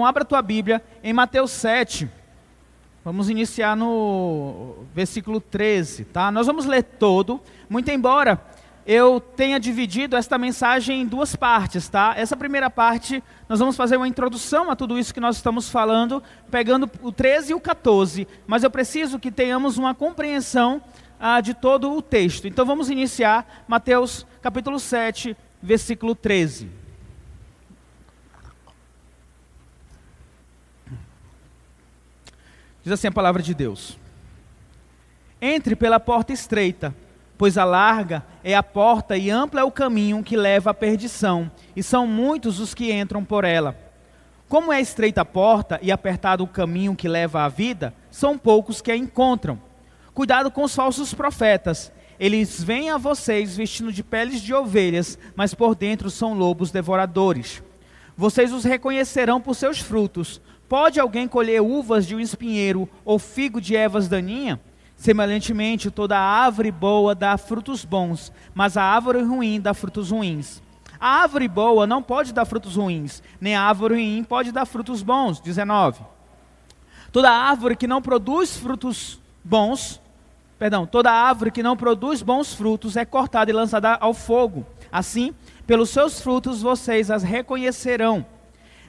Então, abra a tua Bíblia em Mateus 7. Vamos iniciar no versículo 13, tá? Nós vamos ler todo, muito embora eu tenha dividido esta mensagem em duas partes, tá? Essa primeira parte, nós vamos fazer uma introdução a tudo isso que nós estamos falando, pegando o 13 e o 14, mas eu preciso que tenhamos uma compreensão ah, de todo o texto. Então vamos iniciar Mateus capítulo 7, versículo 13. Diz assim a palavra de Deus: Entre pela porta estreita, pois a larga é a porta e ampla é o caminho que leva à perdição, e são muitos os que entram por ela. Como é estreita a porta e apertado o caminho que leva à vida, são poucos que a encontram. Cuidado com os falsos profetas. Eles vêm a vocês vestindo de peles de ovelhas, mas por dentro são lobos devoradores. Vocês os reconhecerão por seus frutos. Pode alguém colher uvas de um espinheiro ou figo de ervas daninha? Semelhantemente, toda árvore boa dá frutos bons, mas a árvore ruim dá frutos ruins. A árvore boa não pode dar frutos ruins, nem a árvore ruim pode dar frutos bons. 19. Toda árvore que não produz frutos bons, perdão, toda árvore que não produz bons frutos é cortada e lançada ao fogo. Assim, pelos seus frutos vocês as reconhecerão.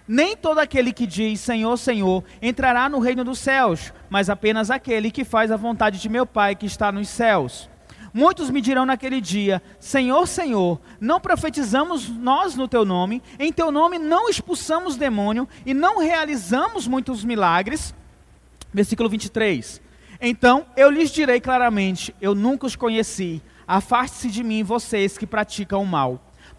Nem todo aquele que diz Senhor, Senhor entrará no reino dos céus, mas apenas aquele que faz a vontade de meu Pai que está nos céus. Muitos me dirão naquele dia: Senhor, Senhor, não profetizamos nós no teu nome, em teu nome não expulsamos demônio e não realizamos muitos milagres. Versículo 23. Então eu lhes direi claramente: Eu nunca os conheci. Afaste-se de mim, vocês que praticam o mal.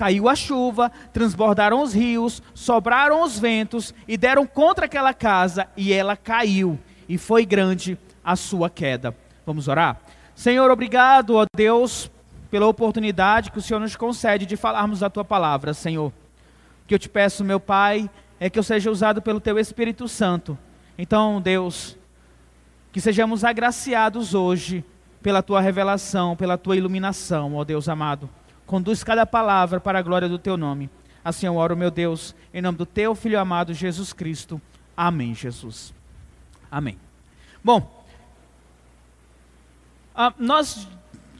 Caiu a chuva, transbordaram os rios, sobraram os ventos e deram contra aquela casa, e ela caiu, e foi grande a sua queda. Vamos orar? Senhor, obrigado, ó Deus, pela oportunidade que o Senhor nos concede de falarmos da tua palavra, Senhor. O que eu te peço, meu Pai, é que eu seja usado pelo teu Espírito Santo. Então, Deus, que sejamos agraciados hoje pela tua revelação, pela tua iluminação, ó Deus amado. Conduz cada palavra para a glória do teu nome. Assim eu oro, meu Deus, em nome do teu filho amado Jesus Cristo. Amém, Jesus. Amém. Bom, ah, nós,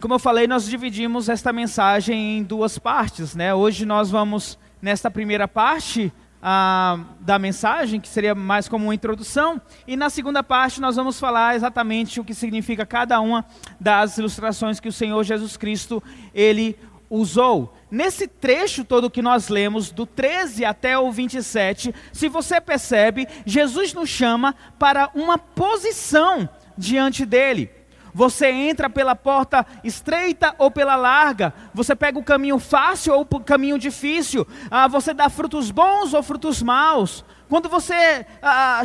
como eu falei, nós dividimos esta mensagem em duas partes, né? Hoje nós vamos nesta primeira parte ah, da mensagem, que seria mais como uma introdução, e na segunda parte nós vamos falar exatamente o que significa cada uma das ilustrações que o Senhor Jesus Cristo ele usou. Nesse trecho todo que nós lemos, do 13 até o 27, se você percebe, Jesus nos chama para uma posição diante dele. Você entra pela porta estreita ou pela larga. Você pega o caminho fácil ou o caminho difícil. Ah, você dá frutos bons ou frutos maus. Quando você ah,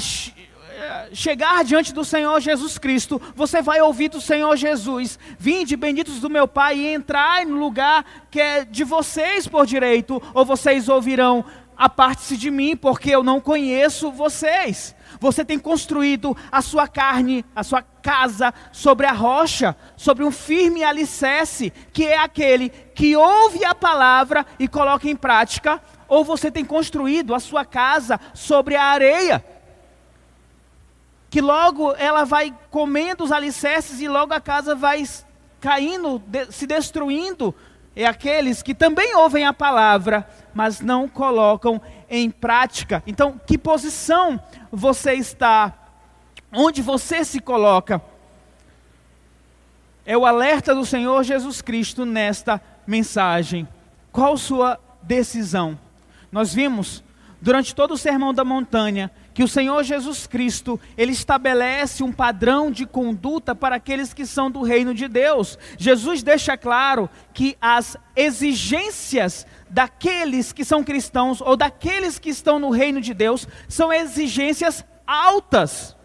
chegar diante do Senhor Jesus Cristo, você vai ouvir do Senhor Jesus: Vinde, benditos do meu Pai, e entrai no lugar que é de vocês por direito, ou vocês ouvirão: Aparte-se de mim, porque eu não conheço vocês. Você tem construído a sua carne, a sua casa sobre a rocha, sobre um firme alicerce, que é aquele que ouve a palavra e coloca em prática, ou você tem construído a sua casa sobre a areia que logo ela vai comendo os alicerces e logo a casa vai caindo, de, se destruindo. É aqueles que também ouvem a palavra, mas não colocam em prática. Então, que posição você está? Onde você se coloca? É o alerta do Senhor Jesus Cristo nesta mensagem. Qual sua decisão? Nós vimos durante todo o sermão da montanha que o Senhor Jesus Cristo, ele estabelece um padrão de conduta para aqueles que são do reino de Deus. Jesus deixa claro que as exigências daqueles que são cristãos ou daqueles que estão no reino de Deus são exigências altas.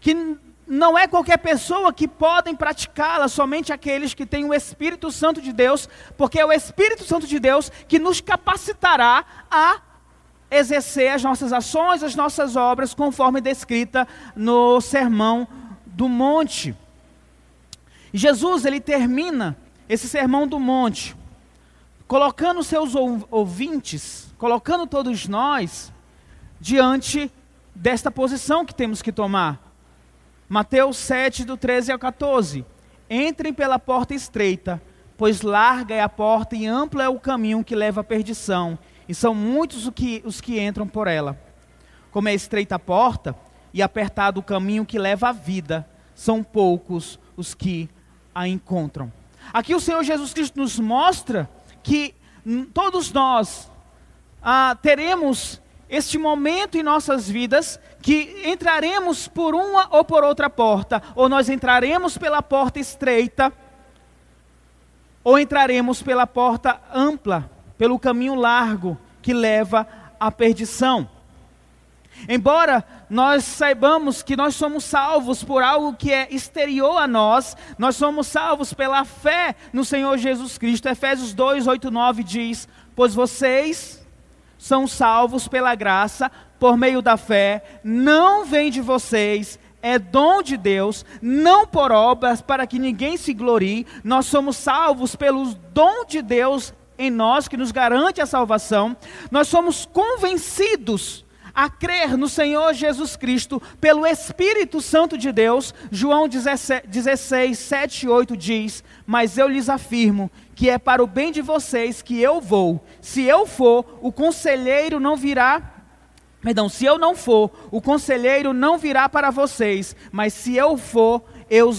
Que não é qualquer pessoa que podem praticá-la, somente aqueles que têm o Espírito Santo de Deus, porque é o Espírito Santo de Deus que nos capacitará a exercer as nossas ações, as nossas obras, conforme descrita no Sermão do Monte. Jesus, ele termina esse Sermão do Monte, colocando seus ouvintes, colocando todos nós, diante desta posição que temos que tomar. Mateus 7, do 13 ao 14. Entrem pela porta estreita, pois larga é a porta e amplo é o caminho que leva à perdição, e são muitos os que, os que entram por ela. Como é estreita a porta e apertado o caminho que leva à vida, são poucos os que a encontram. Aqui o Senhor Jesus Cristo nos mostra que todos nós ah, teremos este momento em nossas vidas que entraremos por uma ou por outra porta, ou nós entraremos pela porta estreita, ou entraremos pela porta ampla, pelo caminho largo que leva à perdição. Embora nós saibamos que nós somos salvos por algo que é exterior a nós, nós somos salvos pela fé no Senhor Jesus Cristo. Efésios 2, 8, 9 diz: Pois vocês são salvos pela graça, por meio da fé, não vem de vocês, é dom de Deus, não por obras, para que ninguém se glorie. Nós somos salvos pelo dom de Deus em nós, que nos garante a salvação. Nós somos convencidos a crer no Senhor Jesus Cristo pelo Espírito Santo de Deus. João 16, 7 e 8 diz: Mas eu lhes afirmo que é para o bem de vocês que eu vou. Se eu for, o conselheiro não virá. Perdão, se eu não for, o conselheiro não virá para vocês, mas se eu for, eu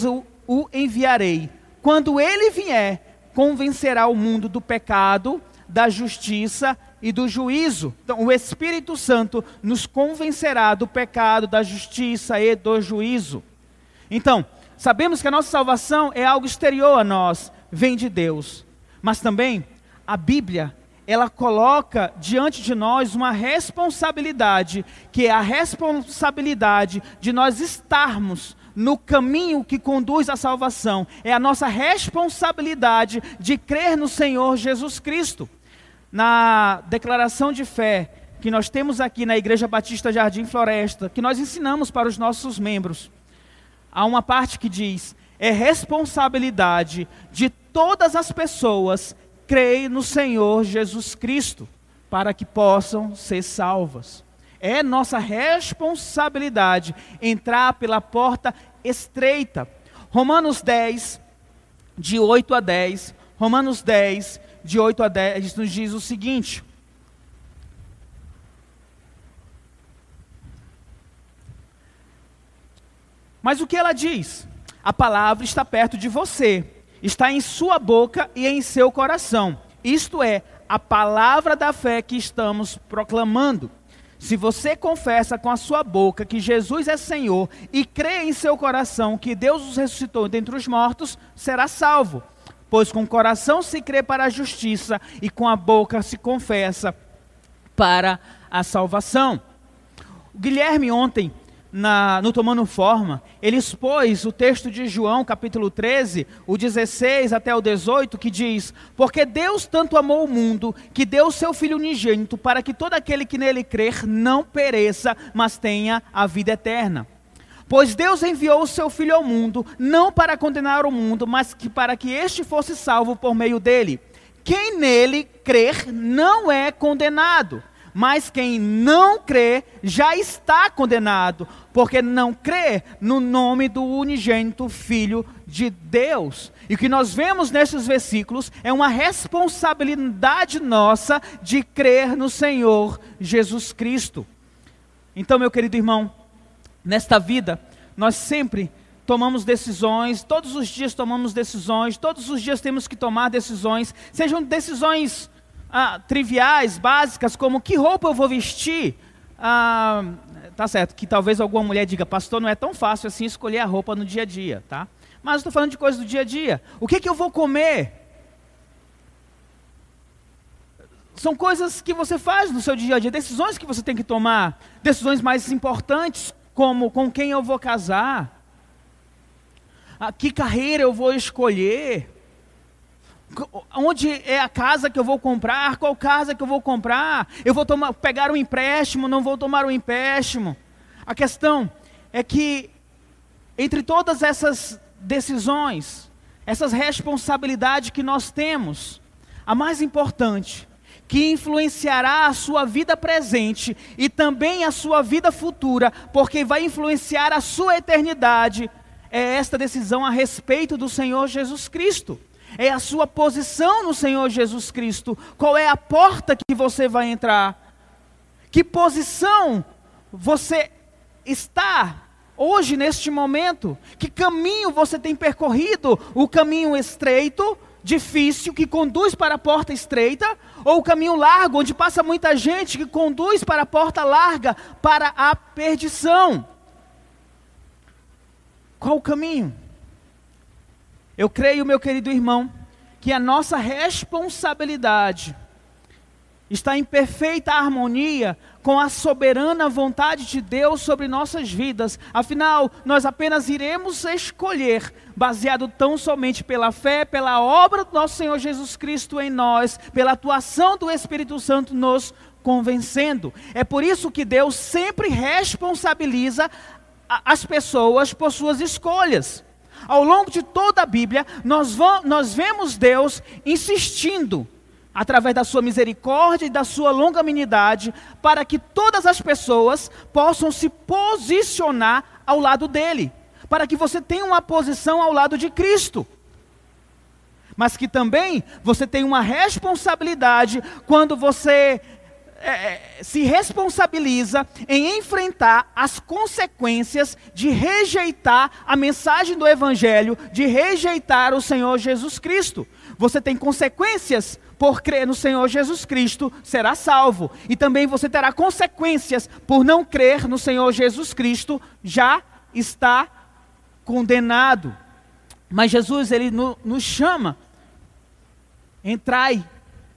o enviarei. Quando ele vier, convencerá o mundo do pecado, da justiça e do juízo. Então, o Espírito Santo nos convencerá do pecado, da justiça e do juízo. Então, sabemos que a nossa salvação é algo exterior a nós, vem de Deus. Mas também a Bíblia, ela coloca diante de nós uma responsabilidade, que é a responsabilidade de nós estarmos no caminho que conduz à salvação. É a nossa responsabilidade de crer no Senhor Jesus Cristo. Na declaração de fé que nós temos aqui na Igreja Batista Jardim Floresta, que nós ensinamos para os nossos membros, há uma parte que diz: é responsabilidade de todas as pessoas creem no Senhor Jesus Cristo para que possam ser salvas. É nossa responsabilidade entrar pela porta estreita. Romanos 10, de 8 a 10. Romanos 10, de 8 a 10, nos diz o seguinte: Mas o que ela diz? A palavra está perto de você está em sua boca e em seu coração. Isto é, a palavra da fé que estamos proclamando. Se você confessa com a sua boca que Jesus é Senhor e crê em seu coração que Deus os ressuscitou dentre os mortos, será salvo. Pois com o coração se crê para a justiça e com a boca se confessa para a salvação. O Guilherme ontem na, no Tomando Forma, ele expôs o texto de João, capítulo 13, o 16 até o 18, que diz: Porque Deus tanto amou o mundo, que deu o seu Filho unigênito, para que todo aquele que nele crer não pereça, mas tenha a vida eterna. Pois Deus enviou o seu Filho ao mundo, não para condenar o mundo, mas que para que este fosse salvo por meio dele. Quem nele crer não é condenado mas quem não crê já está condenado, porque não crê no nome do unigênito Filho de Deus. E o que nós vemos nesses versículos é uma responsabilidade nossa de crer no Senhor Jesus Cristo. Então, meu querido irmão, nesta vida, nós sempre tomamos decisões, todos os dias tomamos decisões, todos os dias temos que tomar decisões, sejam decisões ah, triviais, básicas, como que roupa eu vou vestir. Ah, tá certo, que talvez alguma mulher diga, pastor, não é tão fácil assim escolher a roupa no dia a dia, tá? Mas estou falando de coisas do dia a dia. O que, que eu vou comer? São coisas que você faz no seu dia a dia, decisões que você tem que tomar, decisões mais importantes, como com quem eu vou casar, ah, que carreira eu vou escolher, onde é a casa que eu vou comprar, qual casa que eu vou comprar, eu vou tomar, pegar um empréstimo, não vou tomar um empréstimo. A questão é que entre todas essas decisões, essas responsabilidades que nós temos, a mais importante, que influenciará a sua vida presente e também a sua vida futura, porque vai influenciar a sua eternidade, é esta decisão a respeito do Senhor Jesus Cristo. É a sua posição no Senhor Jesus Cristo. Qual é a porta que você vai entrar? Que posição você está hoje, neste momento? Que caminho você tem percorrido? O caminho estreito, difícil, que conduz para a porta estreita? Ou o caminho largo, onde passa muita gente, que conduz para a porta larga, para a perdição? Qual o caminho? Eu creio, meu querido irmão, que a nossa responsabilidade está em perfeita harmonia com a soberana vontade de Deus sobre nossas vidas. Afinal, nós apenas iremos escolher, baseado tão somente pela fé, pela obra do nosso Senhor Jesus Cristo em nós, pela atuação do Espírito Santo nos convencendo. É por isso que Deus sempre responsabiliza as pessoas por suas escolhas. Ao longo de toda a Bíblia, nós, nós vemos Deus insistindo através da sua misericórdia e da sua longanimidade, para que todas as pessoas possam se posicionar ao lado dele, para que você tenha uma posição ao lado de Cristo. Mas que também você tem uma responsabilidade quando você é, é, se responsabiliza em enfrentar as consequências de rejeitar a mensagem do Evangelho, de rejeitar o Senhor Jesus Cristo. Você tem consequências por crer no Senhor Jesus Cristo, será salvo. E também você terá consequências por não crer no Senhor Jesus Cristo, já está condenado. Mas Jesus, ele nos chama, entrai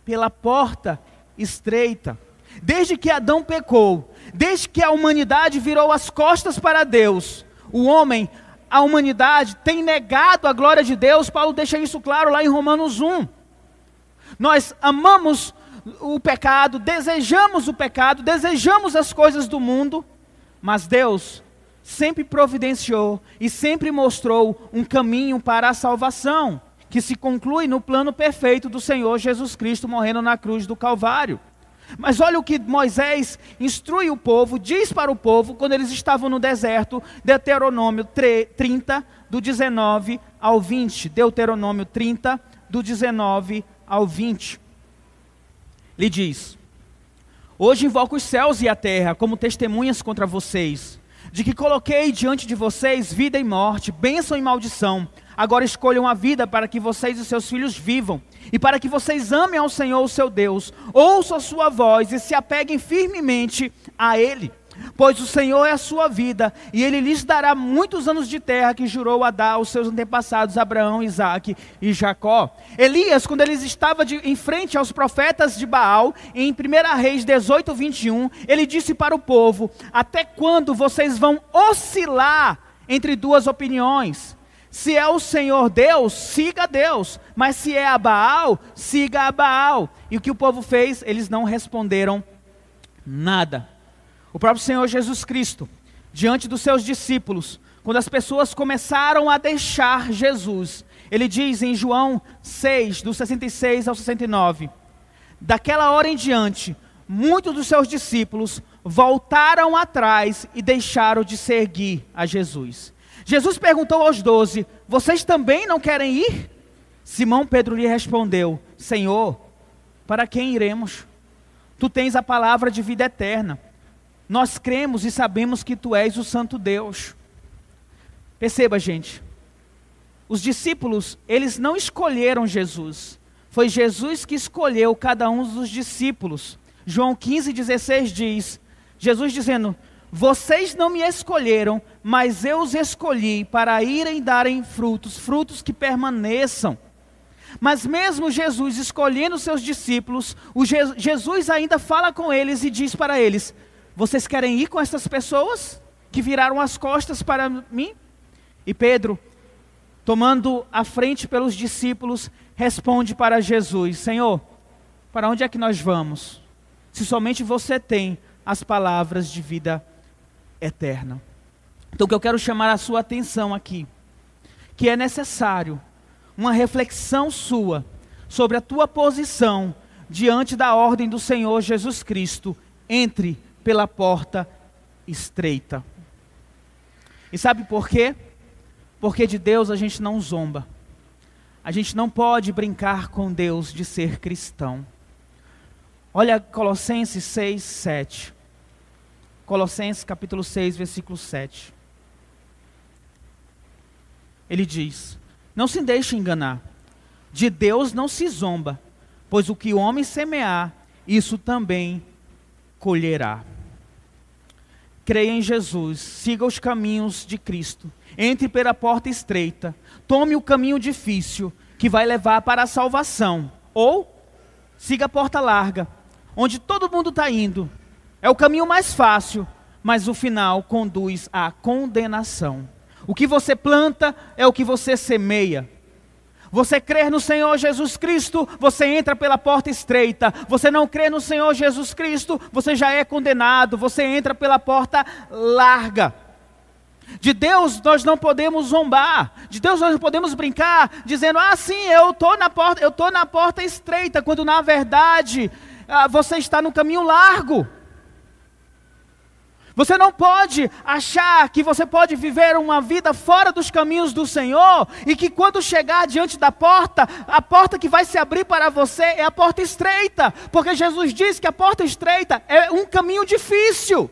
pela porta estreita. Desde que Adão pecou, desde que a humanidade virou as costas para Deus, o homem, a humanidade tem negado a glória de Deus. Paulo deixa isso claro lá em Romanos 1. Nós amamos o pecado, desejamos o pecado, desejamos as coisas do mundo, mas Deus sempre providenciou e sempre mostrou um caminho para a salvação, que se conclui no plano perfeito do Senhor Jesus Cristo morrendo na cruz do Calvário. Mas olha o que Moisés instrui o povo, diz para o povo, quando eles estavam no deserto, Deuteronômio 30, do 19 ao 20. Deuteronômio 30, do 19 ao 20. Ele diz: Hoje invoco os céus e a terra como testemunhas contra vocês, de que coloquei diante de vocês vida e morte, bênção e maldição. Agora escolham a vida para que vocês e seus filhos vivam, e para que vocês amem ao Senhor, o seu Deus, ouçam a sua voz e se apeguem firmemente a Ele pois o Senhor é a sua vida, e ele lhes dará muitos anos de terra que jurou a dar aos seus antepassados Abraão, Isaque e Jacó. Elias, quando eles estavam de, em frente aos profetas de Baal, em 1 Reis 18, 21, ele disse para o povo: Até quando vocês vão oscilar entre duas opiniões? Se é o Senhor Deus, siga Deus, mas se é a Baal, siga a Baal. E o que o povo fez? Eles não responderam nada. O próprio Senhor Jesus Cristo, diante dos seus discípulos, quando as pessoas começaram a deixar Jesus, ele diz em João 6, do 66 ao 69, daquela hora em diante, muitos dos seus discípulos voltaram atrás e deixaram de seguir a Jesus. Jesus perguntou aos doze: Vocês também não querem ir? Simão Pedro lhe respondeu: Senhor, para quem iremos? Tu tens a palavra de vida eterna. Nós cremos e sabemos que tu és o Santo Deus. Perceba, gente. Os discípulos, eles não escolheram Jesus. Foi Jesus que escolheu cada um dos discípulos. João 15, 16 diz: Jesus dizendo: Vocês não me escolheram, mas eu os escolhi para irem darem frutos, frutos que permaneçam. Mas mesmo Jesus escolhendo seus discípulos, Jesus ainda fala com eles e diz para eles: vocês querem ir com essas pessoas que viraram as costas para mim? E Pedro, tomando a frente pelos discípulos, responde para Jesus: Senhor, para onde é que nós vamos? Se somente você tem as palavras de vida eterna. Então, o que eu quero chamar a sua atenção aqui, que é necessário uma reflexão sua sobre a tua posição diante da ordem do Senhor Jesus Cristo. Entre pela porta estreita. E sabe por quê? Porque de Deus a gente não zomba. A gente não pode brincar com Deus de ser cristão. Olha Colossenses 6, 7. Colossenses capítulo 6, versículo 7. Ele diz: Não se deixe enganar. De Deus não se zomba, pois o que o homem semear, isso também colherá. Creia em Jesus, siga os caminhos de Cristo, entre pela porta estreita, tome o caminho difícil que vai levar para a salvação, ou siga a porta larga, onde todo mundo está indo. É o caminho mais fácil, mas o final conduz à condenação. O que você planta é o que você semeia. Você crer no Senhor Jesus Cristo, você entra pela porta estreita. Você não crê no Senhor Jesus Cristo, você já é condenado. Você entra pela porta larga. De Deus nós não podemos zombar. De Deus nós não podemos brincar dizendo: "Ah, sim, eu porta, eu tô na porta estreita", quando na verdade ah, você está no caminho largo. Você não pode achar que você pode viver uma vida fora dos caminhos do Senhor e que quando chegar diante da porta, a porta que vai se abrir para você é a porta estreita, porque Jesus disse que a porta estreita é um caminho difícil.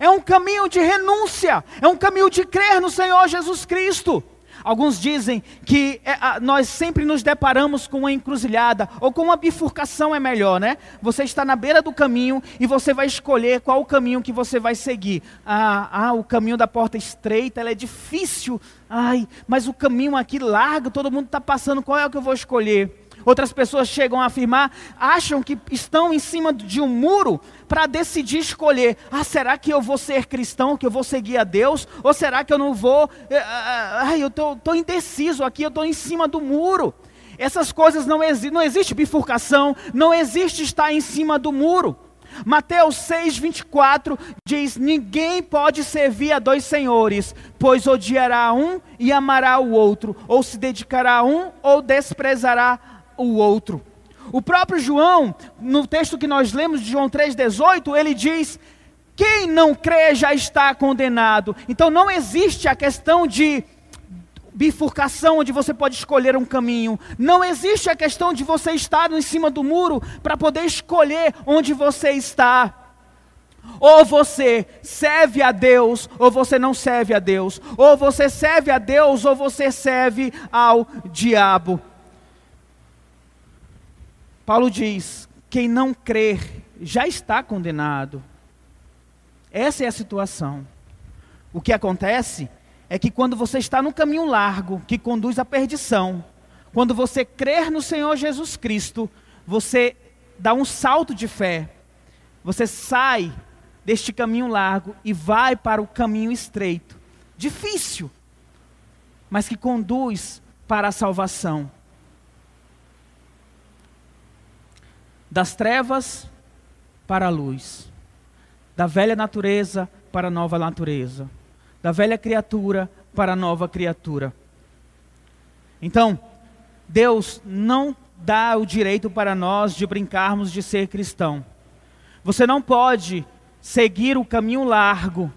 É um caminho de renúncia, é um caminho de crer no Senhor Jesus Cristo. Alguns dizem que é, a, nós sempre nos deparamos com uma encruzilhada, ou com uma bifurcação é melhor, né? Você está na beira do caminho e você vai escolher qual o caminho que você vai seguir. Ah, ah o caminho da porta estreita, ela é difícil. Ai, mas o caminho aqui largo, todo mundo está passando, qual é o que eu vou escolher? Outras pessoas chegam a afirmar, acham que estão em cima de um muro para decidir escolher: ah, será que eu vou ser cristão, que eu vou seguir a Deus? Ou será que eu não vou? Eh, eh, ai, eu estou indeciso aqui, eu estou em cima do muro. Essas coisas não existem, não existe bifurcação, não existe estar em cima do muro. Mateus 6, 24 diz: Ninguém pode servir a dois senhores, pois odiará um e amará o outro, ou se dedicará a um ou desprezará o outro. O próprio João, no texto que nós lemos de João 3,18, ele diz: quem não crê já está condenado. Então não existe a questão de bifurcação onde você pode escolher um caminho. Não existe a questão de você estar em cima do muro para poder escolher onde você está. Ou você serve a Deus, ou você não serve a Deus. Ou você serve a Deus, ou você serve ao diabo. Paulo diz: quem não crer já está condenado. Essa é a situação. O que acontece é que quando você está no caminho largo que conduz à perdição, quando você crer no Senhor Jesus Cristo, você dá um salto de fé. Você sai deste caminho largo e vai para o caminho estreito, difícil, mas que conduz para a salvação. Das trevas para a luz, da velha natureza para a nova natureza, da velha criatura para a nova criatura. Então, Deus não dá o direito para nós de brincarmos de ser cristão. Você não pode seguir o caminho largo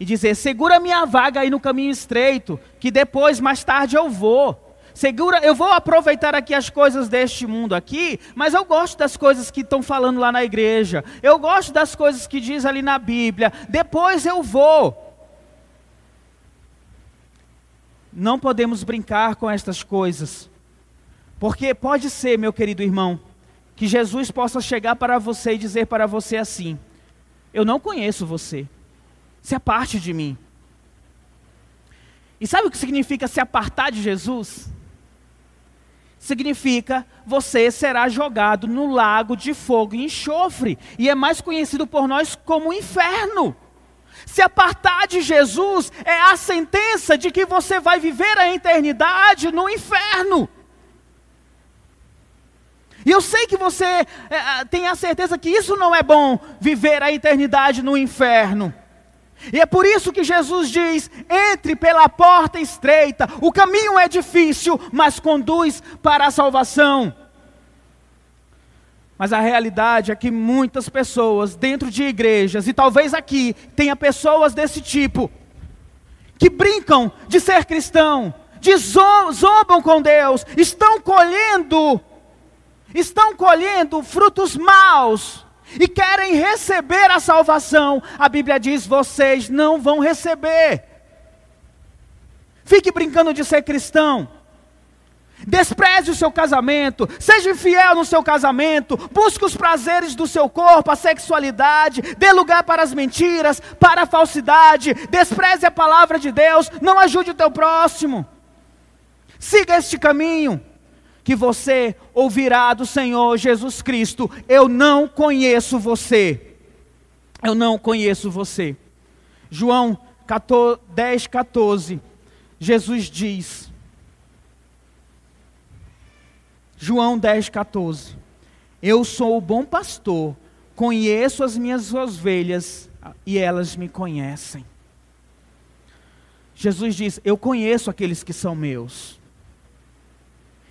e dizer: segura minha vaga aí no caminho estreito, que depois, mais tarde, eu vou. Segura, eu vou aproveitar aqui as coisas deste mundo aqui, mas eu gosto das coisas que estão falando lá na igreja. Eu gosto das coisas que diz ali na Bíblia. Depois eu vou. Não podemos brincar com estas coisas. Porque pode ser, meu querido irmão, que Jesus possa chegar para você e dizer para você assim: Eu não conheço você. Você é parte de mim. E sabe o que significa se apartar de Jesus? Significa você será jogado no lago de fogo e enxofre, e é mais conhecido por nós como inferno. Se apartar de Jesus é a sentença de que você vai viver a eternidade no inferno. E eu sei que você é, tem a certeza que isso não é bom, viver a eternidade no inferno. E é por isso que Jesus diz: entre pela porta estreita, o caminho é difícil, mas conduz para a salvação. Mas a realidade é que muitas pessoas dentro de igrejas, e talvez aqui tenha pessoas desse tipo, que brincam de ser cristão, de zombam com Deus, estão colhendo estão colhendo frutos maus e querem receber a salvação, a Bíblia diz: vocês não vão receber. Fique brincando de ser cristão. Despreze o seu casamento, seja infiel no seu casamento, busque os prazeres do seu corpo, a sexualidade, dê lugar para as mentiras, para a falsidade, despreze a palavra de Deus, não ajude o teu próximo. Siga este caminho que você ouvirá do Senhor Jesus Cristo: Eu não conheço você. Eu não conheço você. João 10, 14. Jesus diz. João 10, 14. Eu sou o bom pastor, conheço as minhas ovelhas e elas me conhecem. Jesus diz: Eu conheço aqueles que são meus.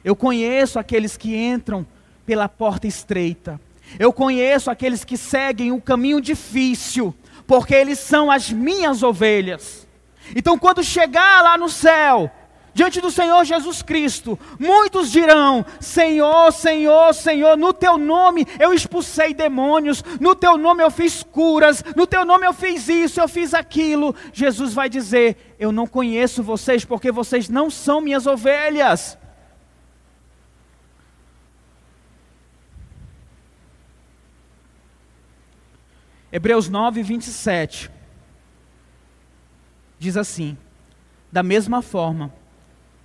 Eu conheço aqueles que entram pela porta estreita. Eu conheço aqueles que seguem o caminho difícil, porque eles são as minhas ovelhas. Então, quando chegar lá no céu, diante do Senhor Jesus Cristo, muitos dirão: Senhor, Senhor, Senhor, no teu nome eu expulsei demônios, no teu nome eu fiz curas, no teu nome eu fiz isso, eu fiz aquilo. Jesus vai dizer: Eu não conheço vocês, porque vocês não são minhas ovelhas. Hebreus 9, 27 diz assim: Da mesma forma,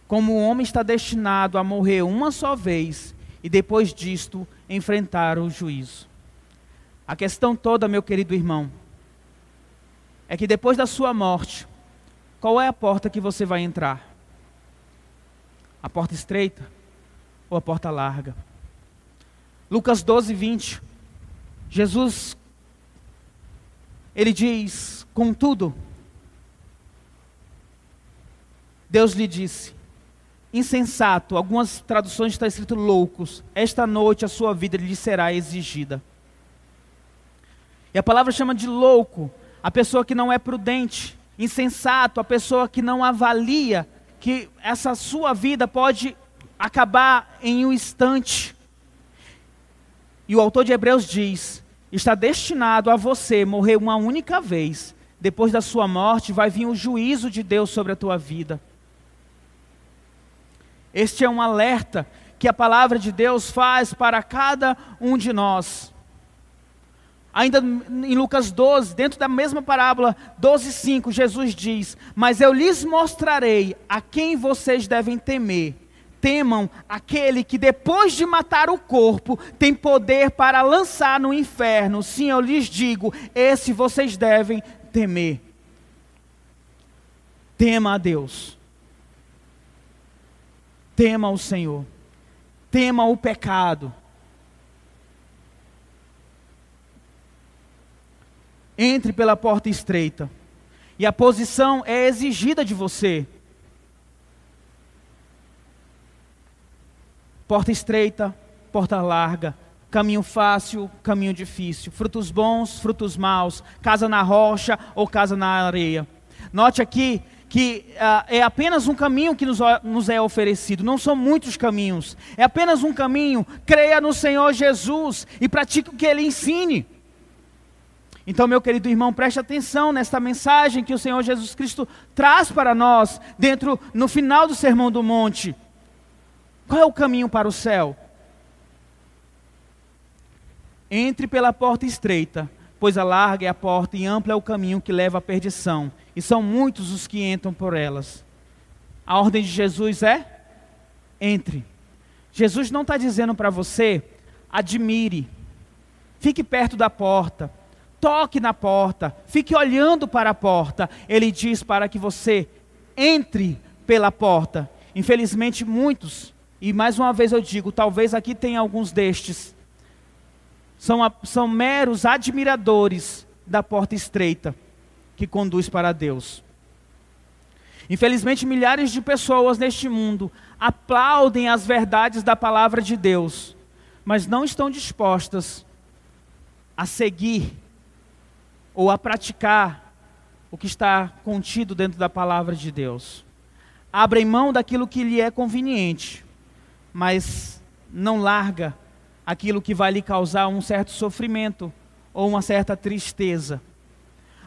como o homem está destinado a morrer uma só vez e depois disto enfrentar o juízo. A questão toda, meu querido irmão, é que depois da sua morte, qual é a porta que você vai entrar? A porta estreita ou a porta larga? Lucas 12, 20. Jesus ele diz: Contudo, Deus lhe disse: Insensato, algumas traduções está escrito loucos, esta noite a sua vida lhe será exigida. E a palavra chama de louco a pessoa que não é prudente, insensato, a pessoa que não avalia que essa sua vida pode acabar em um instante. E o autor de Hebreus diz: está destinado a você morrer uma única vez. Depois da sua morte, vai vir o juízo de Deus sobre a tua vida. Este é um alerta que a palavra de Deus faz para cada um de nós. Ainda em Lucas 12, dentro da mesma parábola, 12, 5, Jesus diz: Mas eu lhes mostrarei a quem vocês devem temer temam aquele que depois de matar o corpo tem poder para lançar no inferno. Sim, eu lhes digo, esse vocês devem temer. Tema a Deus. Tema o Senhor. Tema o pecado. Entre pela porta estreita. E a posição é exigida de você. Porta estreita, porta larga, caminho fácil, caminho difícil, frutos bons, frutos maus, casa na rocha ou casa na areia. Note aqui que uh, é apenas um caminho que nos, nos é oferecido, não são muitos caminhos, é apenas um caminho. Creia no Senhor Jesus e pratique o que Ele ensine. Então, meu querido irmão, preste atenção nesta mensagem que o Senhor Jesus Cristo traz para nós, dentro, no final do Sermão do Monte. Qual é o caminho para o céu? Entre pela porta estreita, pois a larga é a porta e ampla é o caminho que leva à perdição, e são muitos os que entram por elas. A ordem de Jesus é: entre. Jesus não está dizendo para você, admire, fique perto da porta, toque na porta, fique olhando para a porta. Ele diz para que você entre pela porta. Infelizmente, muitos, e mais uma vez eu digo, talvez aqui tenha alguns destes, são, são meros admiradores da porta estreita que conduz para Deus. Infelizmente, milhares de pessoas neste mundo aplaudem as verdades da palavra de Deus, mas não estão dispostas a seguir ou a praticar o que está contido dentro da palavra de Deus. Abrem mão daquilo que lhe é conveniente, mas não larga aquilo que vai lhe causar um certo sofrimento ou uma certa tristeza.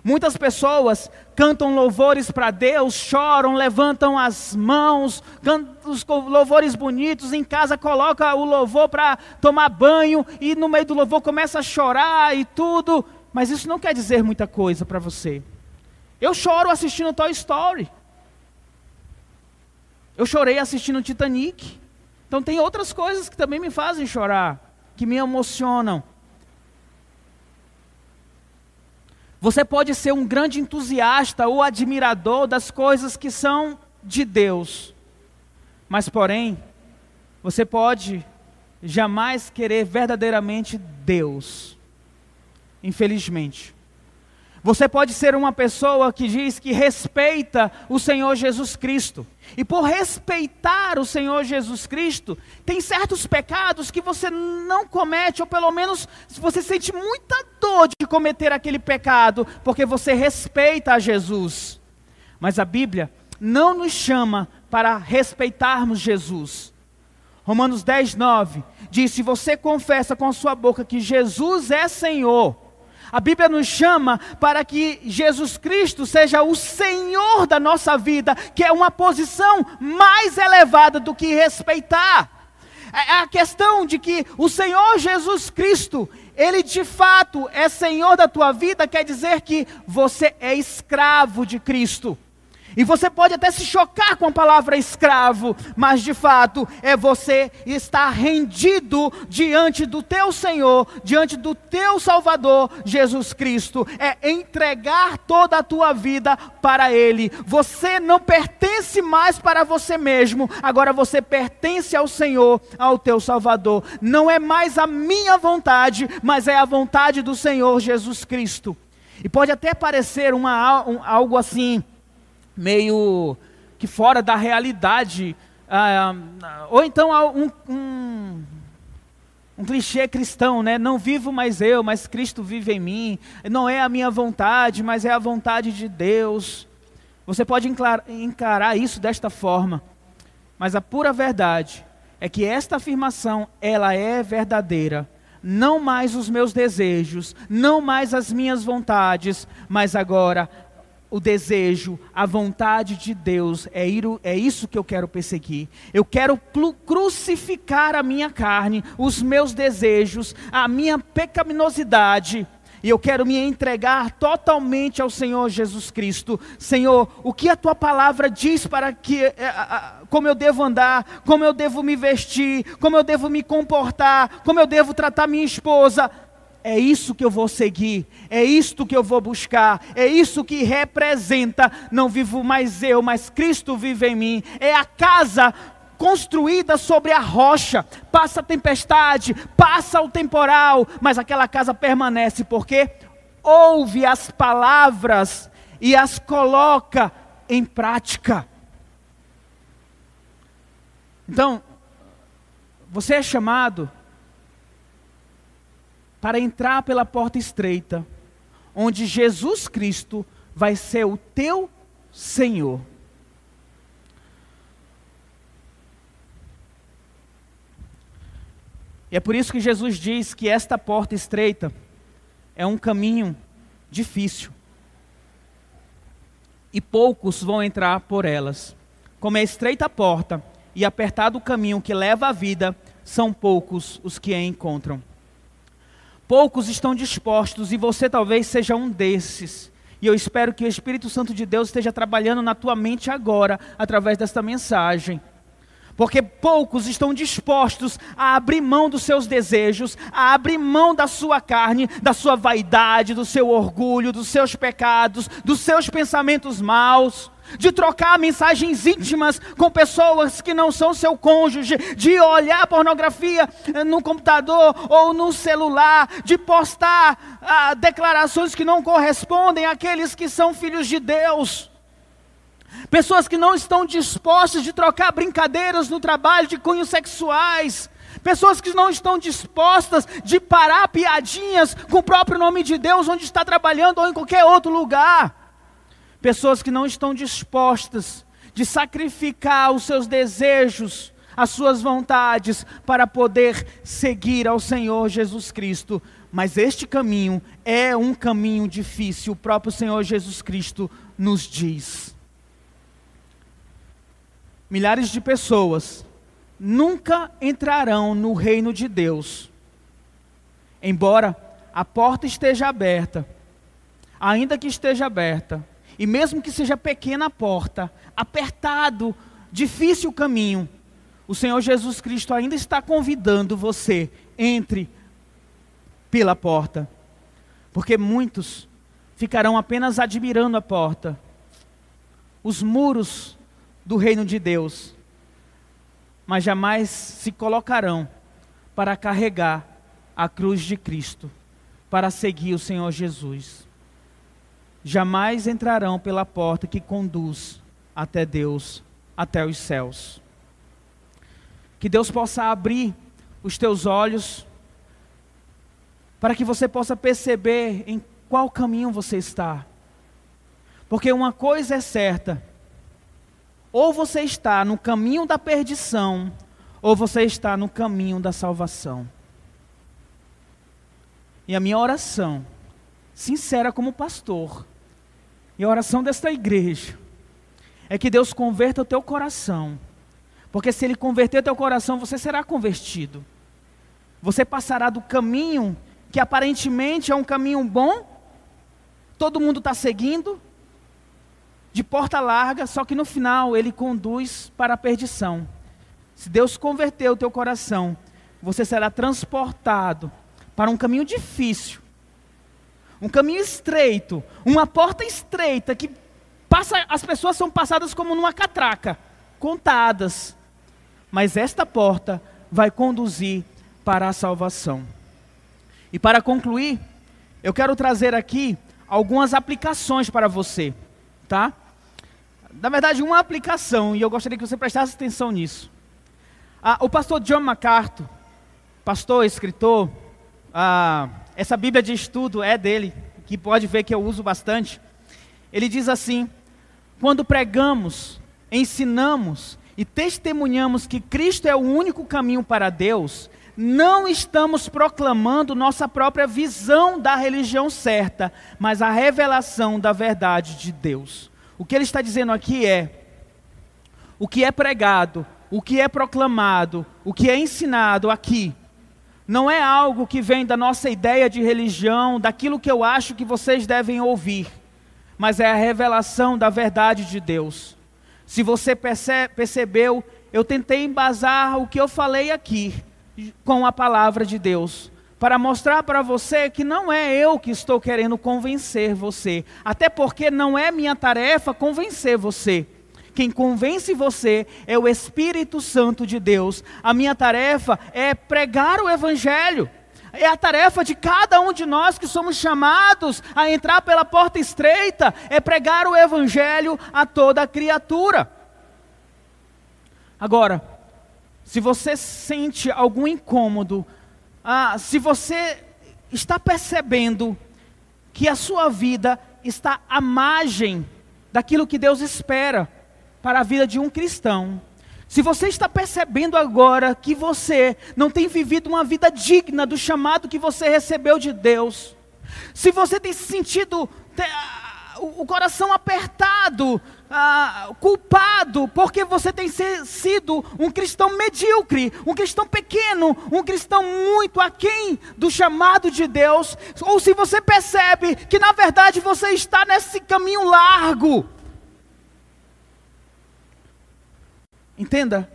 Muitas pessoas cantam louvores para Deus, choram, levantam as mãos, cantam os louvores bonitos, em casa coloca o louvor para tomar banho e no meio do louvor começa a chorar e tudo, mas isso não quer dizer muita coisa para você. Eu choro assistindo Toy Story. Eu chorei assistindo Titanic. Então tem outras coisas que também me fazem chorar, que me emocionam. Você pode ser um grande entusiasta ou admirador das coisas que são de Deus, mas, porém, você pode jamais querer verdadeiramente Deus, infelizmente. Você pode ser uma pessoa que diz que respeita o Senhor Jesus Cristo. E por respeitar o Senhor Jesus Cristo, tem certos pecados que você não comete, ou pelo menos você sente muita dor de cometer aquele pecado, porque você respeita a Jesus. Mas a Bíblia não nos chama para respeitarmos Jesus. Romanos 10, 9 diz: Se você confessa com a sua boca que Jesus é Senhor, a Bíblia nos chama para que Jesus Cristo seja o Senhor da nossa vida, que é uma posição mais elevada do que respeitar. É, é a questão de que o Senhor Jesus Cristo, Ele de fato é Senhor da tua vida, quer dizer que você é escravo de Cristo. E você pode até se chocar com a palavra escravo, mas de fato é você estar rendido diante do teu Senhor, diante do teu Salvador, Jesus Cristo. É entregar toda a tua vida para Ele. Você não pertence mais para você mesmo, agora você pertence ao Senhor, ao teu Salvador. Não é mais a minha vontade, mas é a vontade do Senhor Jesus Cristo. E pode até parecer uma, um, algo assim meio que fora da realidade. Ah, ou então um, um, um, clichê cristão, né? Não vivo mais eu, mas Cristo vive em mim. Não é a minha vontade, mas é a vontade de Deus. Você pode encarar isso desta forma, mas a pura verdade é que esta afirmação ela é verdadeira. Não mais os meus desejos, não mais as minhas vontades, mas agora o desejo, a vontade de Deus, é, ir, é isso que eu quero perseguir. Eu quero crucificar a minha carne, os meus desejos, a minha pecaminosidade. E eu quero me entregar totalmente ao Senhor Jesus Cristo. Senhor, o que a tua palavra diz para que é, como eu devo andar, como eu devo me vestir, como eu devo me comportar, como eu devo tratar minha esposa é isso que eu vou seguir, é isto que eu vou buscar, é isso que representa, não vivo mais eu, mas Cristo vive em mim. É a casa construída sobre a rocha, passa a tempestade, passa o temporal, mas aquela casa permanece, porque ouve as palavras e as coloca em prática. Então, você é chamado para entrar pela porta estreita, onde Jesus Cristo vai ser o teu Senhor. E é por isso que Jesus diz que esta porta estreita é um caminho difícil. E poucos vão entrar por elas. Como é estreita a porta e apertado o caminho que leva à vida, são poucos os que a encontram. Poucos estão dispostos e você talvez seja um desses. E eu espero que o Espírito Santo de Deus esteja trabalhando na tua mente agora, através desta mensagem. Porque poucos estão dispostos a abrir mão dos seus desejos, a abrir mão da sua carne, da sua vaidade, do seu orgulho, dos seus pecados, dos seus pensamentos maus, de trocar mensagens íntimas com pessoas que não são seu cônjuge, de olhar pornografia eh, no computador ou no celular, de postar ah, declarações que não correspondem àqueles que são filhos de Deus. Pessoas que não estão dispostas de trocar brincadeiras no trabalho de cunhos sexuais. Pessoas que não estão dispostas de parar piadinhas com o próprio nome de Deus onde está trabalhando ou em qualquer outro lugar. Pessoas que não estão dispostas de sacrificar os seus desejos, as suas vontades, para poder seguir ao Senhor Jesus Cristo. Mas este caminho é um caminho difícil, o próprio Senhor Jesus Cristo nos diz milhares de pessoas nunca entrarão no reino de Deus. Embora a porta esteja aberta, ainda que esteja aberta, e mesmo que seja pequena a porta, apertado, difícil o caminho, o Senhor Jesus Cristo ainda está convidando você, entre pela porta. Porque muitos ficarão apenas admirando a porta. Os muros do reino de Deus, mas jamais se colocarão para carregar a cruz de Cristo, para seguir o Senhor Jesus. Jamais entrarão pela porta que conduz até Deus, até os céus. Que Deus possa abrir os teus olhos, para que você possa perceber em qual caminho você está. Porque uma coisa é certa, ou você está no caminho da perdição, ou você está no caminho da salvação. E a minha oração, sincera como pastor, e a oração desta igreja, é que Deus converta o teu coração. Porque se Ele converter o teu coração, você será convertido. Você passará do caminho que aparentemente é um caminho bom, todo mundo está seguindo, de porta larga, só que no final ele conduz para a perdição. Se Deus converter o teu coração, você será transportado para um caminho difícil, um caminho estreito, uma porta estreita que passa, as pessoas são passadas como numa catraca, contadas. Mas esta porta vai conduzir para a salvação. E para concluir, eu quero trazer aqui algumas aplicações para você, tá? na verdade, uma aplicação, e eu gostaria que você prestasse atenção nisso. Ah, o pastor John MacArthur, pastor, escritor, ah, essa Bíblia de estudo é dele, que pode ver que eu uso bastante. Ele diz assim: quando pregamos, ensinamos e testemunhamos que Cristo é o único caminho para Deus, não estamos proclamando nossa própria visão da religião certa, mas a revelação da verdade de Deus. O que ele está dizendo aqui é: o que é pregado, o que é proclamado, o que é ensinado aqui, não é algo que vem da nossa ideia de religião, daquilo que eu acho que vocês devem ouvir, mas é a revelação da verdade de Deus. Se você perce percebeu, eu tentei embasar o que eu falei aqui com a palavra de Deus para mostrar para você que não é eu que estou querendo convencer você, até porque não é minha tarefa convencer você. Quem convence você é o Espírito Santo de Deus. A minha tarefa é pregar o Evangelho. É a tarefa de cada um de nós que somos chamados a entrar pela porta estreita, é pregar o Evangelho a toda criatura. Agora, se você sente algum incômodo ah, se você está percebendo que a sua vida está à margem daquilo que Deus espera para a vida de um cristão, se você está percebendo agora que você não tem vivido uma vida digna do chamado que você recebeu de Deus, se você tem se sentido o coração apertado, culpado, porque você tem sido um cristão medíocre, um cristão pequeno, um cristão muito aquém do chamado de Deus, ou se você percebe que na verdade você está nesse caminho largo. Entenda,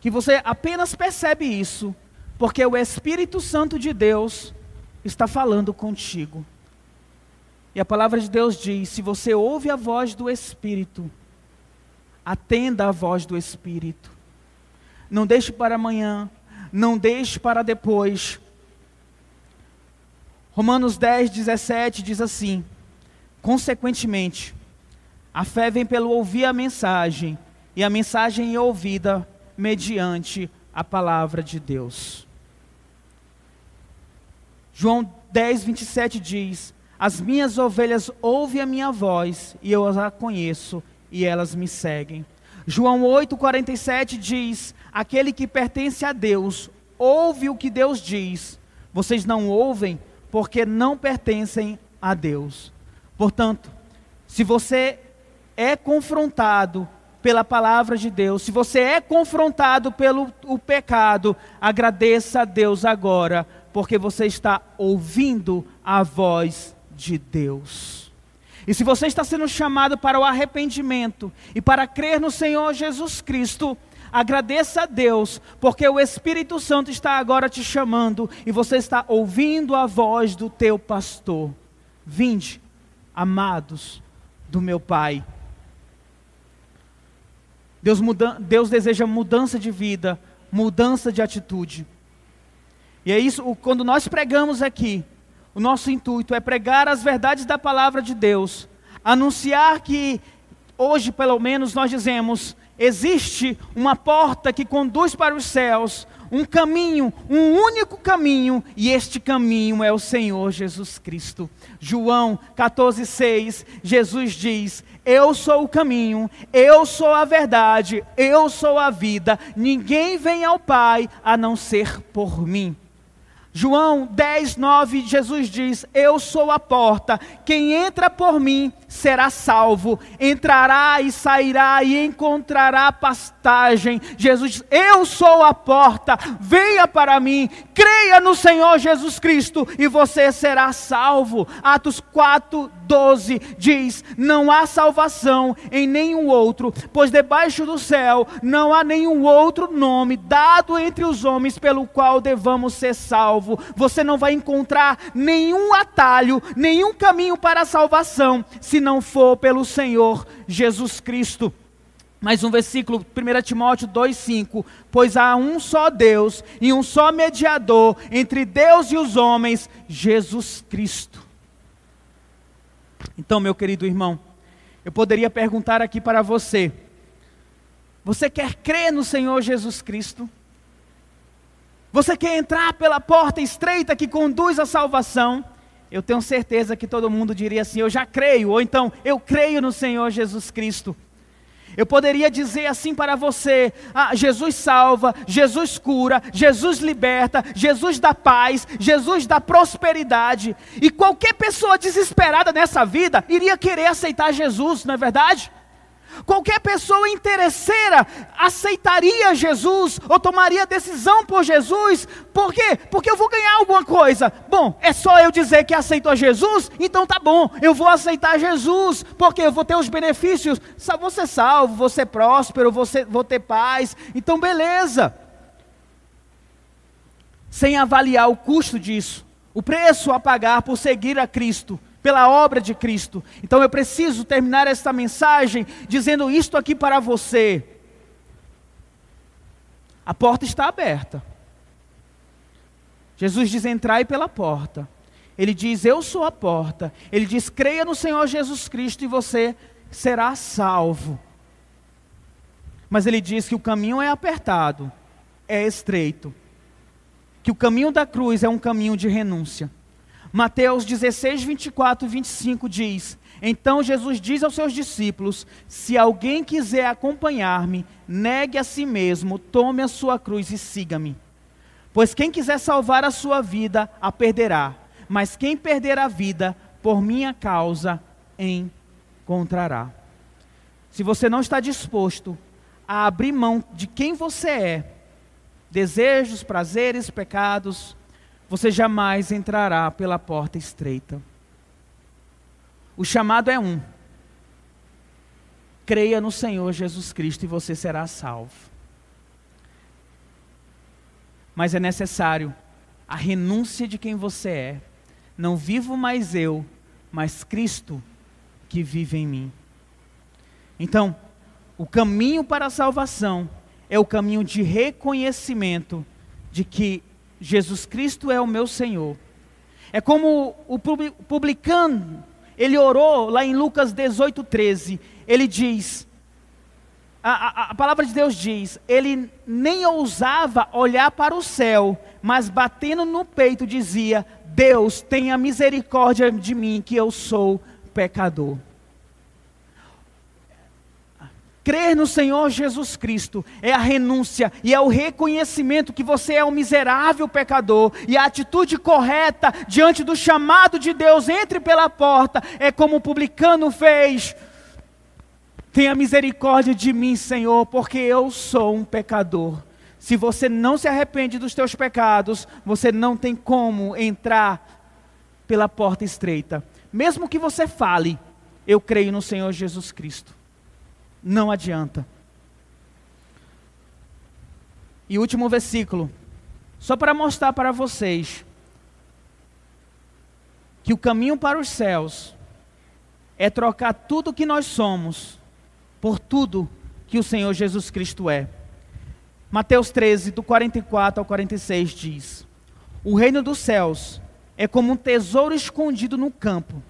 que você apenas percebe isso, porque o Espírito Santo de Deus está falando contigo. E a palavra de Deus diz: se você ouve a voz do Espírito, atenda à voz do Espírito. Não deixe para amanhã, não deixe para depois. Romanos 10, 17 diz assim: Consequentemente, a fé vem pelo ouvir a mensagem, e a mensagem é ouvida mediante a palavra de Deus. João 10, 27 diz: As minhas ovelhas ouvem a minha voz, e eu as conheço, e elas me seguem. João 8,47 diz: Aquele que pertence a Deus, ouve o que Deus diz. Vocês não ouvem porque não pertencem a Deus. Portanto, se você é confrontado pela palavra de Deus, se você é confrontado pelo o pecado, agradeça a Deus agora, porque você está ouvindo a voz de Deus. E se você está sendo chamado para o arrependimento e para crer no Senhor Jesus Cristo, agradeça a Deus, porque o Espírito Santo está agora te chamando e você está ouvindo a voz do teu pastor. Vinde, amados do meu Pai. Deus, muda, Deus deseja mudança de vida, mudança de atitude. E é isso, quando nós pregamos aqui, o nosso intuito é pregar as verdades da palavra de Deus, anunciar que hoje, pelo menos, nós dizemos: existe uma porta que conduz para os céus, um caminho, um único caminho, e este caminho é o Senhor Jesus Cristo. João 14,6, Jesus diz: Eu sou o caminho, eu sou a verdade, eu sou a vida, ninguém vem ao Pai a não ser por mim. João 10, 9, Jesus diz: Eu sou a porta, quem entra por mim será salvo, entrará e sairá e encontrará pastagem. Jesus Eu sou a porta, venha para mim, creia no Senhor Jesus Cristo e você será salvo. Atos 4, 12 diz: Não há salvação em nenhum outro, pois debaixo do céu não há nenhum outro nome dado entre os homens pelo qual devamos ser salvos. Você não vai encontrar nenhum atalho, nenhum caminho para a salvação, se não for pelo Senhor Jesus Cristo. Mais um versículo, 1 Timóteo 2,5: Pois há um só Deus e um só mediador entre Deus e os homens, Jesus Cristo então, meu querido irmão, eu poderia perguntar aqui para você: você quer crer no Senhor Jesus Cristo? Você quer entrar pela porta estreita que conduz à salvação? Eu tenho certeza que todo mundo diria assim: eu já creio, ou então eu creio no Senhor Jesus Cristo. Eu poderia dizer assim para você: ah, Jesus salva, Jesus cura, Jesus liberta, Jesus dá paz, Jesus dá prosperidade. E qualquer pessoa desesperada nessa vida iria querer aceitar Jesus, não é verdade? Qualquer pessoa interesseira aceitaria Jesus ou tomaria decisão por Jesus. Por quê? Porque eu vou ganhar alguma coisa. Bom, é só eu dizer que aceito a Jesus, então tá bom, eu vou aceitar Jesus, porque eu vou ter os benefícios. Vou ser salvo, vou ser próspero, vou, ser, vou ter paz. Então, beleza. Sem avaliar o custo disso, o preço a pagar por seguir a Cristo pela obra de Cristo. Então eu preciso terminar esta mensagem dizendo isto aqui para você. A porta está aberta. Jesus diz: entrai pela porta. Ele diz: Eu sou a porta. Ele diz: creia no Senhor Jesus Cristo e você será salvo. Mas ele diz que o caminho é apertado, é estreito. Que o caminho da cruz é um caminho de renúncia. Mateus 16, 24 e 25 diz: Então Jesus diz aos seus discípulos: Se alguém quiser acompanhar-me, negue a si mesmo, tome a sua cruz e siga-me. Pois quem quiser salvar a sua vida, a perderá. Mas quem perder a vida, por minha causa, encontrará. Se você não está disposto a abrir mão de quem você é, desejos, prazeres, pecados, você jamais entrará pela porta estreita. O chamado é um. Creia no Senhor Jesus Cristo e você será salvo. mas é necessário a renúncia de quem você é. Não vivo mais eu, mas Cristo que vive em mim. Então, o caminho para a salvação é o caminho de reconhecimento de que Jesus Cristo é o meu Senhor. É como o publicano, ele orou lá em Lucas 18, 13. Ele diz: a, a, a, palavra de Deus diz: ele nem ousava olhar para o céu, mas batendo no peito dizia: Deus, tenha misericórdia de mim, que eu sou pecador. Crer no Senhor Jesus Cristo é a renúncia e é o reconhecimento que você é um miserável pecador, e a atitude correta diante do chamado de Deus, entre pela porta, é como o publicano fez. Tenha misericórdia de mim, Senhor, porque eu sou um pecador. Se você não se arrepende dos teus pecados, você não tem como entrar pela porta estreita. Mesmo que você fale, eu creio no Senhor Jesus Cristo não adianta. E último versículo, só para mostrar para vocês que o caminho para os céus é trocar tudo que nós somos por tudo que o Senhor Jesus Cristo é. Mateus 13, do 44 ao 46 diz: O reino dos céus é como um tesouro escondido no campo.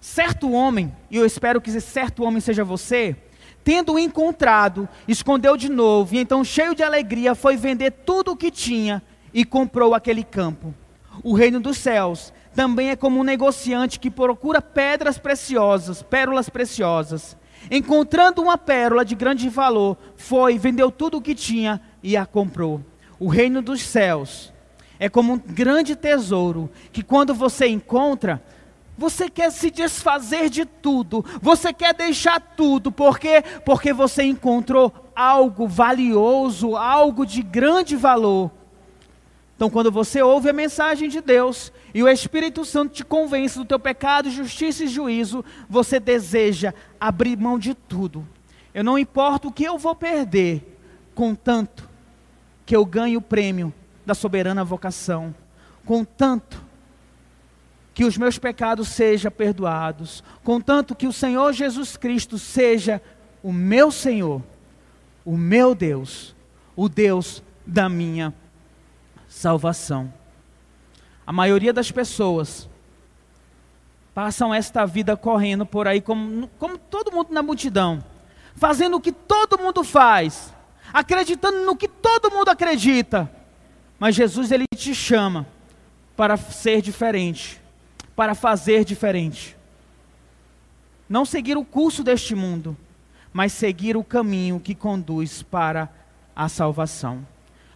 Certo homem, e eu espero que esse certo homem seja você, tendo encontrado, escondeu de novo, e então, cheio de alegria, foi vender tudo o que tinha e comprou aquele campo. O reino dos céus também é como um negociante que procura pedras preciosas, pérolas preciosas. Encontrando uma pérola de grande valor, foi, vendeu tudo o que tinha e a comprou. O reino dos céus é como um grande tesouro que, quando você encontra, você quer se desfazer de tudo, você quer deixar tudo, por quê? Porque você encontrou algo valioso, algo de grande valor. Então, quando você ouve a mensagem de Deus e o Espírito Santo te convence do teu pecado, justiça e juízo, você deseja abrir mão de tudo. Eu não importo o que eu vou perder, contanto que eu ganhe o prêmio da soberana vocação, contanto que os meus pecados sejam perdoados, contanto que o Senhor Jesus Cristo seja o meu Senhor, o meu Deus, o Deus da minha salvação. A maioria das pessoas passam esta vida correndo por aí como, como todo mundo na multidão, fazendo o que todo mundo faz, acreditando no que todo mundo acredita. Mas Jesus ele te chama para ser diferente para fazer diferente. Não seguir o curso deste mundo, mas seguir o caminho que conduz para a salvação.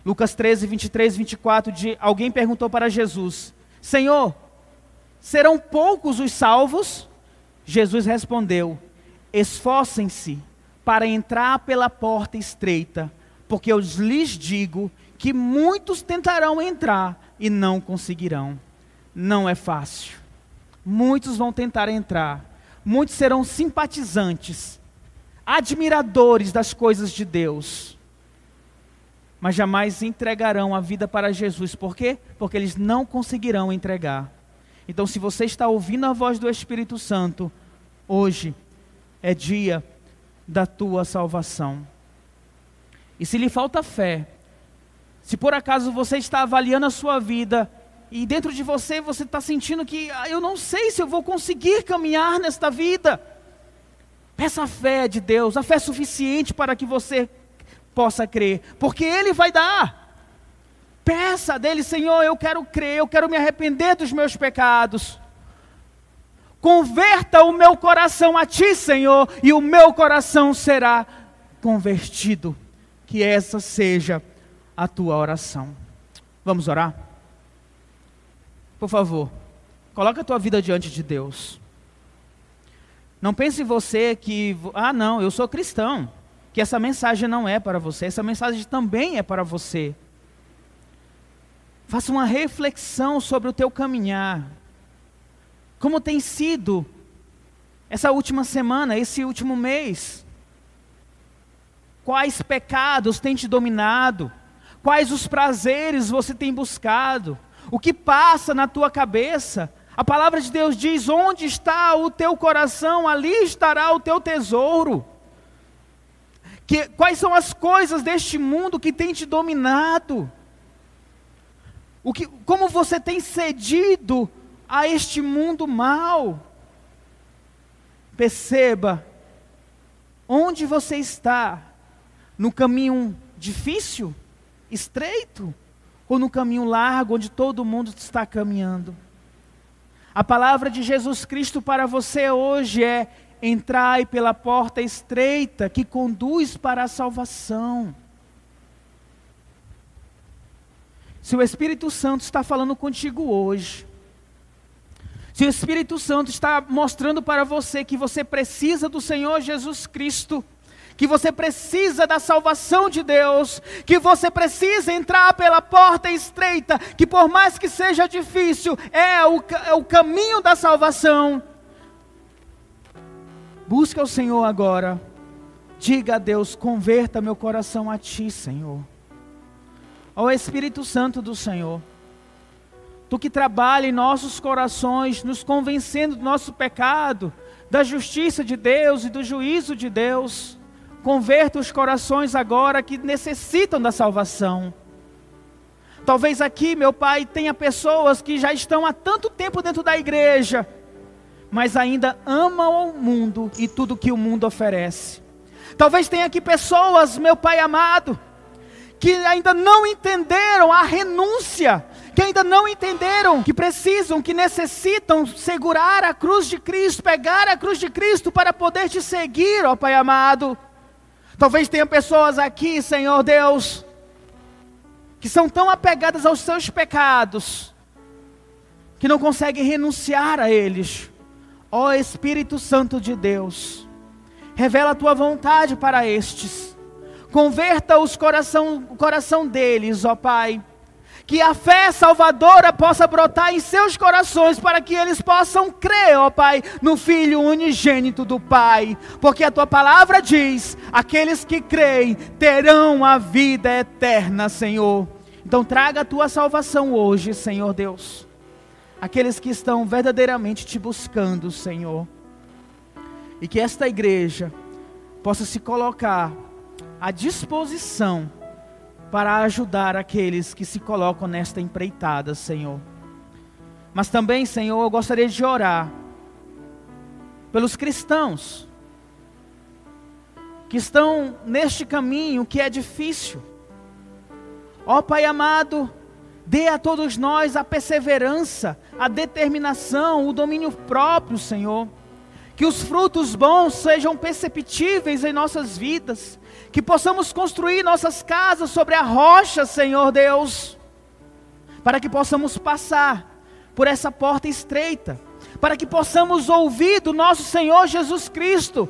Lucas 13, 23 e 24, de, alguém perguntou para Jesus: Senhor, serão poucos os salvos? Jesus respondeu: Esforcem-se para entrar pela porta estreita, porque eu lhes digo que muitos tentarão entrar e não conseguirão. Não é fácil. Muitos vão tentar entrar, muitos serão simpatizantes, admiradores das coisas de Deus, mas jamais entregarão a vida para Jesus. Por quê? Porque eles não conseguirão entregar. Então, se você está ouvindo a voz do Espírito Santo, hoje é dia da tua salvação. E se lhe falta fé, se por acaso você está avaliando a sua vida e dentro de você você está sentindo que ah, eu não sei se eu vou conseguir caminhar nesta vida. Peça a fé de Deus, a fé suficiente para que você possa crer, porque Ele vai dar. Peça dele, Senhor, eu quero crer, eu quero me arrepender dos meus pecados. Converta o meu coração a Ti, Senhor, e o meu coração será convertido. Que essa seja a tua oração. Vamos orar? Por favor, coloca a tua vida diante de Deus. Não pense em você que, ah, não, eu sou cristão, que essa mensagem não é para você, essa mensagem também é para você. Faça uma reflexão sobre o teu caminhar. Como tem sido essa última semana, esse último mês? Quais pecados têm te dominado? Quais os prazeres você tem buscado? O que passa na tua cabeça? A palavra de Deus diz: onde está o teu coração, ali estará o teu tesouro. Que, quais são as coisas deste mundo que tem te dominado? O que, como você tem cedido a este mundo mal? Perceba onde você está, no caminho difícil, estreito, ou no caminho largo, onde todo mundo está caminhando. A palavra de Jesus Cristo para você hoje é: entrai pela porta estreita que conduz para a salvação. Se o Espírito Santo está falando contigo hoje, se o Espírito Santo está mostrando para você que você precisa do Senhor Jesus Cristo, que você precisa da salvação de Deus, que você precisa entrar pela porta estreita, que por mais que seja difícil, é o, é o caminho da salvação. Busca o Senhor agora. Diga a Deus: converta meu coração a Ti, Senhor. Ao Espírito Santo do Senhor. Tu que trabalha em nossos corações, nos convencendo do nosso pecado, da justiça de Deus e do juízo de Deus. Converta os corações agora que necessitam da salvação. Talvez aqui, meu Pai, tenha pessoas que já estão há tanto tempo dentro da igreja, mas ainda amam o mundo e tudo que o mundo oferece. Talvez tenha aqui pessoas, meu Pai amado, que ainda não entenderam a renúncia que ainda não entenderam que precisam, que necessitam segurar a cruz de Cristo, pegar a cruz de Cristo para poder te seguir, ó Pai amado. Talvez tenha pessoas aqui, Senhor Deus, que são tão apegadas aos seus pecados, que não conseguem renunciar a eles. Ó Espírito Santo de Deus, revela a tua vontade para estes. Converta os coração, o coração deles, ó Pai que a fé salvadora possa brotar em seus corações, para que eles possam crer, ó Pai, no Filho unigênito do Pai, porque a tua palavra diz: aqueles que creem terão a vida eterna, Senhor. Então, traga a tua salvação hoje, Senhor Deus. Aqueles que estão verdadeiramente te buscando, Senhor. E que esta igreja possa se colocar à disposição para ajudar aqueles que se colocam nesta empreitada, Senhor. Mas também, Senhor, eu gostaria de orar pelos cristãos que estão neste caminho que é difícil. Ó Pai amado, dê a todos nós a perseverança, a determinação, o domínio próprio, Senhor. Que os frutos bons sejam perceptíveis em nossas vidas que possamos construir nossas casas sobre a rocha, Senhor Deus, para que possamos passar por essa porta estreita, para que possamos ouvir do nosso Senhor Jesus Cristo,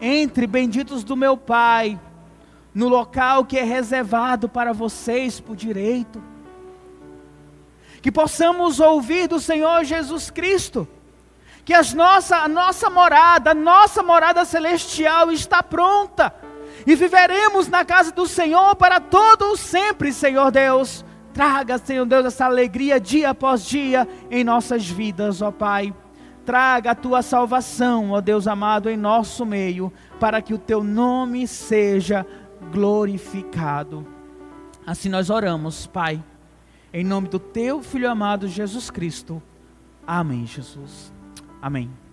entre benditos do meu Pai, no local que é reservado para vocês por direito. Que possamos ouvir do Senhor Jesus Cristo, que as nossa, a nossa morada, a nossa morada celestial está pronta e viveremos na casa do Senhor para todo o sempre, Senhor Deus. Traga, Senhor Deus, essa alegria dia após dia em nossas vidas, ó Pai. Traga a tua salvação, ó Deus amado, em nosso meio, para que o teu nome seja glorificado. Assim nós oramos, Pai, em nome do teu filho amado Jesus Cristo. Amém, Jesus. Amém.